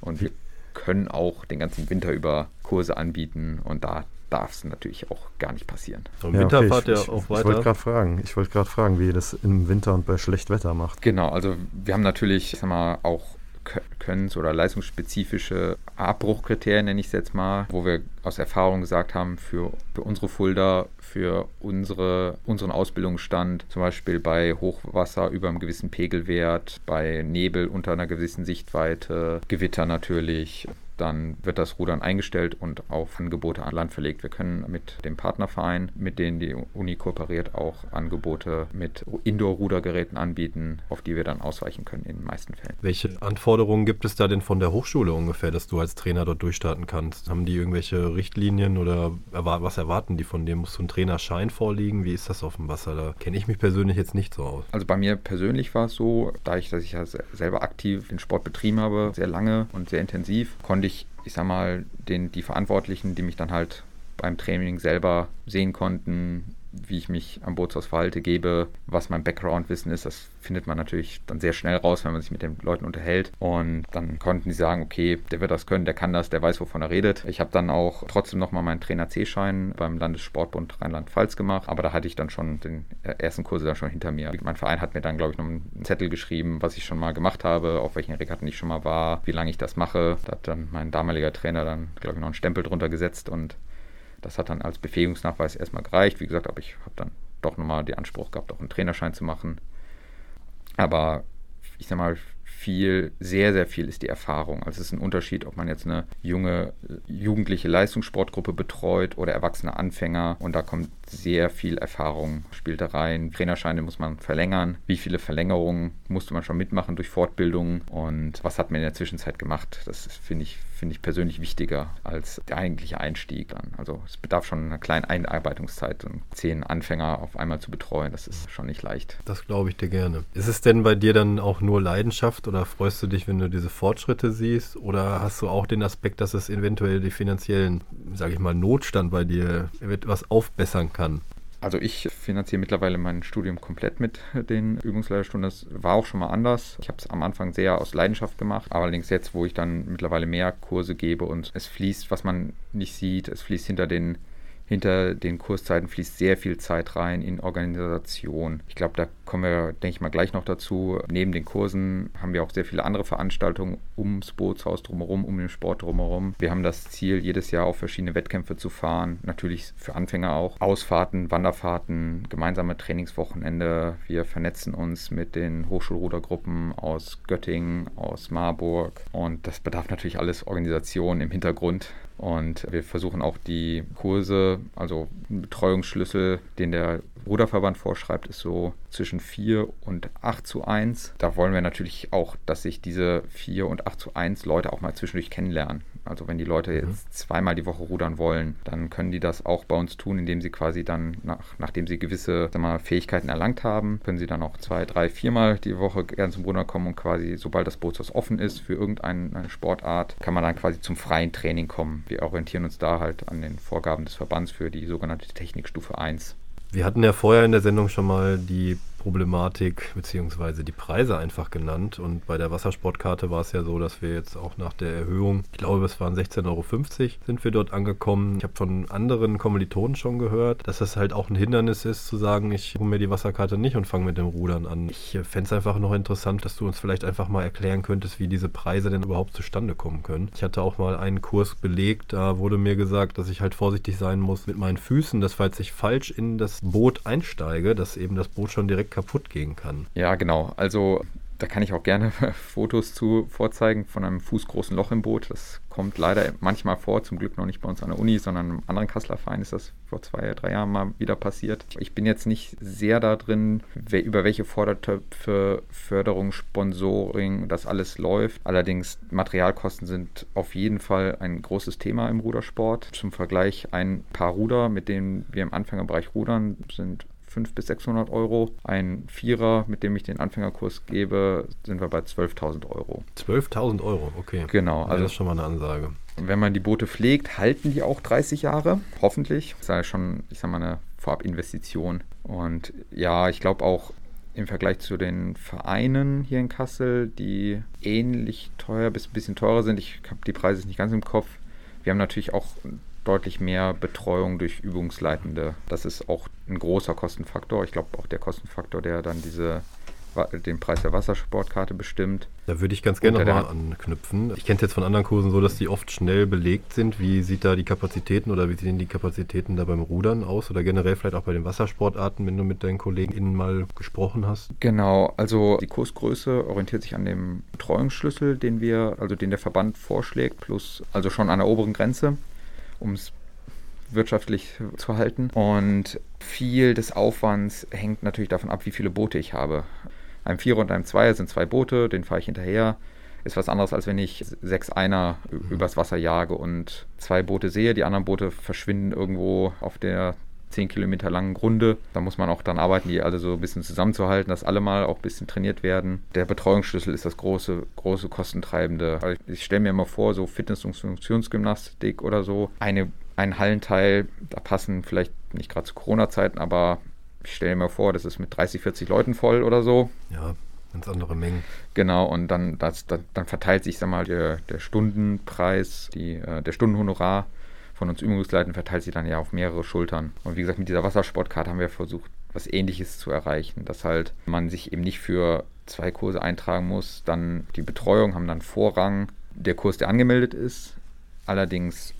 Und wir können auch den ganzen Winter über Kurse anbieten und da darf es natürlich auch gar nicht passieren. Im Winter okay, fahrt ihr auch weiter? Ich wollte gerade fragen, ich wollte gerade fragen, wie ihr das im Winter und bei Schlechtwetter macht. Genau, also wir haben natürlich, sag mal, auch Könnens- oder leistungsspezifische Abbruchkriterien, nenne ich es jetzt mal, wo wir aus Erfahrung gesagt haben, für, für unsere Fulda, für unsere, unseren Ausbildungsstand, zum Beispiel bei Hochwasser über einem gewissen Pegelwert, bei Nebel unter einer gewissen Sichtweite, Gewitter natürlich, dann wird das Rudern eingestellt und auf Angebote an Land verlegt. Wir können mit dem Partnerverein, mit denen die Uni kooperiert, auch Angebote mit Indoor-Rudergeräten anbieten, auf die wir dann ausweichen können in den meisten Fällen. Welche Anforderungen gibt es da denn von der Hochschule ungefähr, dass du als Trainer dort durchstarten kannst? Haben die irgendwelche Richtlinien oder was erwarten die von dir? Muss so ein Trainerschein vorliegen? Wie ist das auf dem Wasser? Da kenne ich mich persönlich jetzt nicht so aus. Also bei mir persönlich war es so, da ich, dass ich ja selber aktiv den Sport betrieben habe, sehr lange und sehr intensiv, konnte ich ich sag mal, den, die Verantwortlichen, die mich dann halt beim Training selber sehen konnten, wie ich mich am Bootshaus verhalte, gebe, was mein Background-Wissen ist. Das findet man natürlich dann sehr schnell raus, wenn man sich mit den Leuten unterhält. Und dann konnten sie sagen, okay, der wird das können, der kann das, der weiß, wovon er redet. Ich habe dann auch trotzdem nochmal meinen Trainer C-Schein beim Landessportbund Rheinland-Pfalz gemacht, aber da hatte ich dann schon den ersten Kurse dann schon hinter mir. Mein Verein hat mir dann, glaube ich, noch einen Zettel geschrieben, was ich schon mal gemacht habe, auf welchen Regatten ich schon mal war, wie lange ich das mache. Da hat dann mein damaliger Trainer dann, glaube ich, noch einen Stempel drunter gesetzt und das hat dann als Befähigungsnachweis erstmal gereicht. Wie gesagt, aber ich habe dann doch nochmal den Anspruch gehabt, auch einen Trainerschein zu machen. Aber ich sag mal, viel, sehr, sehr viel ist die Erfahrung. Also es ist ein Unterschied, ob man jetzt eine junge, jugendliche Leistungssportgruppe betreut oder erwachsene Anfänger. Und da kommt sehr viel Erfahrung, spielt da rein. Trainerscheine muss man verlängern. Wie viele Verlängerungen musste man schon mitmachen durch Fortbildungen? Und was hat man in der Zwischenzeit gemacht? Das finde ich, finde ich persönlich wichtiger als der eigentliche Einstieg dann. Also es bedarf schon einer kleinen Einarbeitungszeit und zehn Anfänger auf einmal zu betreuen, das ist schon nicht leicht. Das glaube ich dir gerne. Ist es denn bei dir dann auch nur Leidenschaft oder freust du dich, wenn du diese Fortschritte siehst? Oder hast du auch den Aspekt, dass es eventuell die finanziellen, sage ich mal, Notstand bei dir etwas aufbessern kann? Also ich finanziere mittlerweile mein Studium komplett mit den Übungsleiterstunden. Das war auch schon mal anders. Ich habe es am Anfang sehr aus Leidenschaft gemacht. Allerdings jetzt, wo ich dann mittlerweile mehr Kurse gebe und es fließt, was man nicht sieht, es fließt hinter den hinter den Kurszeiten fließt sehr viel Zeit rein in Organisation. Ich glaube, da kommen wir, denke ich mal, gleich noch dazu. Neben den Kursen haben wir auch sehr viele andere Veranstaltungen ums Bootshaus drumherum, um den Sport drumherum. Wir haben das Ziel, jedes Jahr auf verschiedene Wettkämpfe zu fahren. Natürlich für Anfänger auch. Ausfahrten, Wanderfahrten, gemeinsame Trainingswochenende. Wir vernetzen uns mit den Hochschulrudergruppen aus Göttingen, aus Marburg. Und das bedarf natürlich alles Organisation im Hintergrund. Und wir versuchen auch die Kurse, also Betreuungsschlüssel, den der Ruderverband vorschreibt, ist so zwischen 4 und 8 zu 1. Da wollen wir natürlich auch, dass sich diese 4 und 8 zu 1 Leute auch mal zwischendurch kennenlernen. Also wenn die Leute mhm. jetzt zweimal die Woche rudern wollen, dann können die das auch bei uns tun, indem sie quasi dann, nach, nachdem sie gewisse mal, Fähigkeiten erlangt haben, können sie dann auch zwei, drei, viermal die Woche gerne zum Rudern kommen und quasi, sobald das Bootshaus offen ist für irgendeine Sportart, kann man dann quasi zum freien Training kommen. Wir orientieren uns da halt an den Vorgaben des Verbands für die sogenannte Technikstufe 1. Wir hatten ja vorher in der Sendung schon mal die Problematik bzw. die Preise einfach genannt. Und bei der Wassersportkarte war es ja so, dass wir jetzt auch nach der Erhöhung, ich glaube, es waren 16,50 Euro, sind wir dort angekommen. Ich habe von anderen Kommilitonen schon gehört, dass das halt auch ein Hindernis ist, zu sagen, ich hole mir die Wasserkarte nicht und fange mit dem Rudern an. Ich fände es einfach noch interessant, dass du uns vielleicht einfach mal erklären könntest, wie diese Preise denn überhaupt zustande kommen können. Ich hatte auch mal einen Kurs belegt, da wurde mir gesagt, dass ich halt vorsichtig sein muss mit meinen Füßen, dass falls ich falsch in das Boot einsteige, dass eben das Boot schon direkt kaputt gehen kann. Ja, genau. Also da kann ich auch gerne Fotos zu vorzeigen von einem fußgroßen Loch im Boot. Das kommt leider manchmal vor, zum Glück noch nicht bei uns an der Uni, sondern im anderen Kasseler Verein ist das vor zwei, drei Jahren mal wieder passiert. Ich bin jetzt nicht sehr da drin, über welche Vordertöpfe, Förderung, Sponsoring, das alles läuft. Allerdings Materialkosten sind auf jeden Fall ein großes Thema im Rudersport. Zum Vergleich ein paar Ruder, mit denen wir im Anfängerbereich rudern, sind 500 bis 600 Euro. Ein Vierer, mit dem ich den Anfängerkurs gebe, sind wir bei 12.000 Euro. 12.000 Euro, okay. Genau. Also das ist schon mal eine Ansage. Wenn man die Boote pflegt, halten die auch 30 Jahre, hoffentlich. Das ist ja schon, ich sag mal, eine Vorabinvestition. Und ja, ich glaube auch im Vergleich zu den Vereinen hier in Kassel, die ähnlich teuer bis ein bisschen teurer sind. Ich habe die Preise nicht ganz im Kopf. Wir haben natürlich auch deutlich mehr Betreuung durch Übungsleitende. Das ist auch ein großer Kostenfaktor. Ich glaube auch der Kostenfaktor, der dann diese den Preis der Wassersportkarte bestimmt. Da würde ich ganz gerne nochmal anknüpfen. Ich kenne es jetzt von anderen Kursen so, dass die oft schnell belegt sind. Wie sieht da die Kapazitäten oder wie sehen die Kapazitäten da beim Rudern aus oder generell vielleicht auch bei den Wassersportarten, wenn du mit deinen KollegInnen mal gesprochen hast? Genau, also die Kursgröße orientiert sich an dem Betreuungsschlüssel, den wir, also den der Verband vorschlägt, plus also schon an der oberen Grenze um es wirtschaftlich zu halten. Und viel des Aufwands hängt natürlich davon ab, wie viele Boote ich habe. Ein Vierer und ein Zweier sind zwei Boote, den fahre ich hinterher. Ist was anderes, als wenn ich sechs Einer mhm. übers Wasser jage und zwei Boote sehe. Die anderen Boote verschwinden irgendwo auf der 10 Kilometer langen Grunde. Da muss man auch dann arbeiten, die alle so ein bisschen zusammenzuhalten, dass alle mal auch ein bisschen trainiert werden. Der Betreuungsschlüssel ist das große, große Kostentreibende. Also ich stelle mir immer vor, so Fitness- und Funktionsgymnastik oder so, eine, ein Hallenteil, da passen vielleicht nicht gerade zu Corona-Zeiten, aber ich stelle mir vor, das ist mit 30, 40 Leuten voll oder so. Ja, ganz andere Mengen. Genau, und dann, das, das, dann verteilt sich, sag mal, der, der Stundenpreis, die, äh, der Stundenhonorar von uns Übungsleitern verteilt sich dann ja auf mehrere Schultern. Und wie gesagt, mit dieser Wassersportkarte haben wir versucht, was ähnliches zu erreichen, dass halt man sich eben nicht für zwei Kurse eintragen muss, dann die Betreuung haben dann Vorrang, der Kurs, der angemeldet ist. Allerdings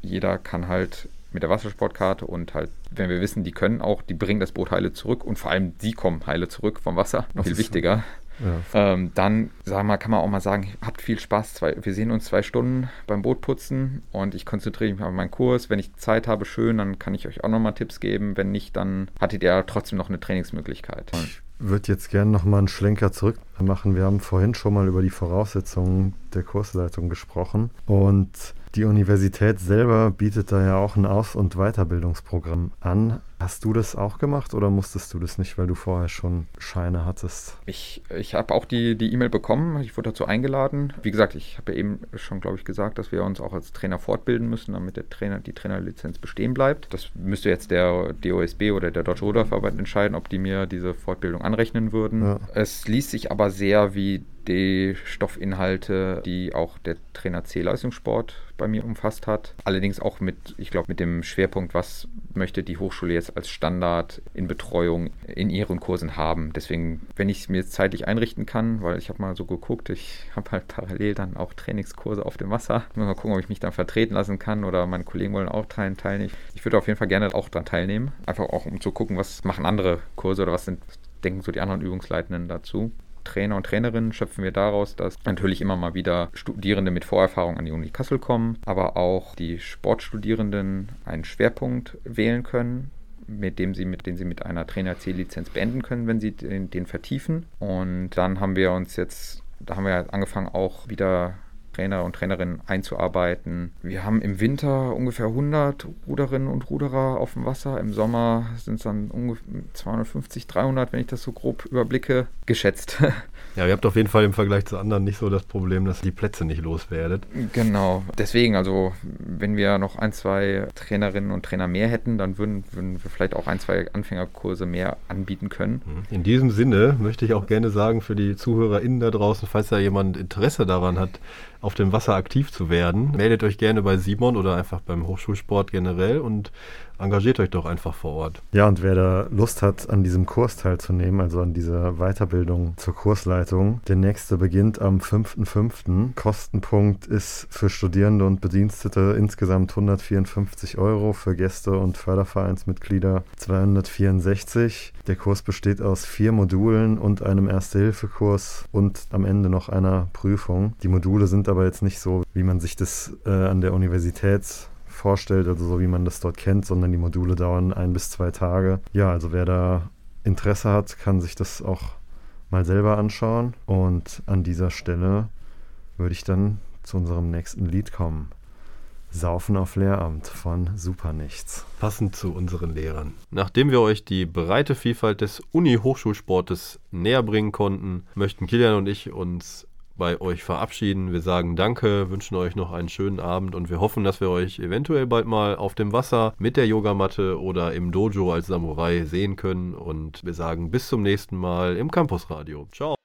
jeder kann halt mit der Wassersportkarte und halt, wenn wir wissen, die können auch, die bringen das Boot heile zurück und vor allem sie kommen heile zurück vom Wasser, noch viel wichtiger. Ja. Ähm, dann sag mal, kann man auch mal sagen, habt viel Spaß. Zwei, wir sehen uns zwei Stunden beim Bootputzen und ich konzentriere mich auf meinen Kurs. Wenn ich Zeit habe, schön, dann kann ich euch auch nochmal Tipps geben. Wenn nicht, dann hattet ihr trotzdem noch eine Trainingsmöglichkeit. Ich würde jetzt gerne nochmal einen Schlenker zurück machen. Wir haben vorhin schon mal über die Voraussetzungen der Kursleitung gesprochen und die Universität selber bietet da ja auch ein Aus- und Weiterbildungsprogramm an. Hast du das auch gemacht oder musstest du das nicht, weil du vorher schon Scheine hattest? Ich, ich habe auch die E-Mail e bekommen, ich wurde dazu eingeladen. Wie gesagt, ich habe ja eben schon, glaube ich, gesagt, dass wir uns auch als Trainer fortbilden müssen, damit der Trainer, die Trainerlizenz bestehen bleibt. Das müsste jetzt der DOSB oder der Deutsche Ruderverband entscheiden, ob die mir diese Fortbildung anrechnen würden. Ja. Es liest sich aber sehr wie die Stoffinhalte, die auch der Trainer C-Leistungssport bei mir umfasst hat. Allerdings auch mit, ich glaube, mit dem Schwerpunkt, was möchte die Hochschule jetzt als Standard in Betreuung in ihren Kursen haben. Deswegen, wenn ich es mir jetzt zeitlich einrichten kann, weil ich habe mal so geguckt, ich habe halt parallel dann auch Trainingskurse auf dem Wasser. Mal gucken, ob ich mich dann vertreten lassen kann oder meine Kollegen wollen auch teilnehmen. Ich würde auf jeden Fall gerne auch daran teilnehmen. Einfach auch, um zu gucken, was machen andere Kurse oder was sind denken so die anderen Übungsleitenden dazu. Trainer und Trainerinnen schöpfen wir daraus, dass natürlich immer mal wieder Studierende mit Vorerfahrung an die Uni Kassel kommen, aber auch die Sportstudierenden einen Schwerpunkt wählen können, mit dem sie mit den sie mit einer Trainer C-Lizenz beenden können, wenn sie den, den vertiefen. Und dann haben wir uns jetzt, da haben wir angefangen auch wieder Trainer und Trainerinnen einzuarbeiten. Wir haben im Winter ungefähr 100 Ruderinnen und Ruderer auf dem Wasser. Im Sommer sind es dann ungefähr 250, 300, wenn ich das so grob überblicke, geschätzt. Ja, ihr habt auf jeden Fall im Vergleich zu anderen nicht so das Problem, dass ihr die Plätze nicht loswerdet. Genau. Deswegen, also wenn wir noch ein, zwei Trainerinnen und Trainer mehr hätten, dann würden, würden wir vielleicht auch ein, zwei Anfängerkurse mehr anbieten können. Mhm. In diesem Sinne möchte ich auch gerne sagen für die ZuhörerInnen da draußen, falls da jemand Interesse daran hat, auf dem Wasser aktiv zu werden, meldet euch gerne bei Simon oder einfach beim Hochschulsport generell und engagiert euch doch einfach vor Ort. Ja, und wer da Lust hat, an diesem Kurs teilzunehmen, also an dieser Weiterbildung zur Kursleitung, der nächste beginnt am 5.5. Kostenpunkt ist für Studierende und Bedienstete insgesamt 154 Euro, für Gäste und Fördervereinsmitglieder 264. Der Kurs besteht aus vier Modulen und einem Erste-Hilfe-Kurs und am Ende noch einer Prüfung. Die Module sind aber jetzt nicht so, wie man sich das äh, an der Universität vorstellt, also so wie man das dort kennt, sondern die Module dauern ein bis zwei Tage. Ja, also wer da Interesse hat, kann sich das auch mal selber anschauen. Und an dieser Stelle würde ich dann zu unserem nächsten Lied kommen. Saufen auf Lehramt von Supernichts. Passend zu unseren Lehrern. Nachdem wir euch die breite Vielfalt des Uni-Hochschulsportes näher bringen konnten, möchten Kilian und ich uns bei euch verabschieden. Wir sagen Danke, wünschen euch noch einen schönen Abend und wir hoffen, dass wir euch eventuell bald mal auf dem Wasser mit der Yogamatte oder im Dojo als Samurai sehen können. Und wir sagen bis zum nächsten Mal im Campusradio. Ciao.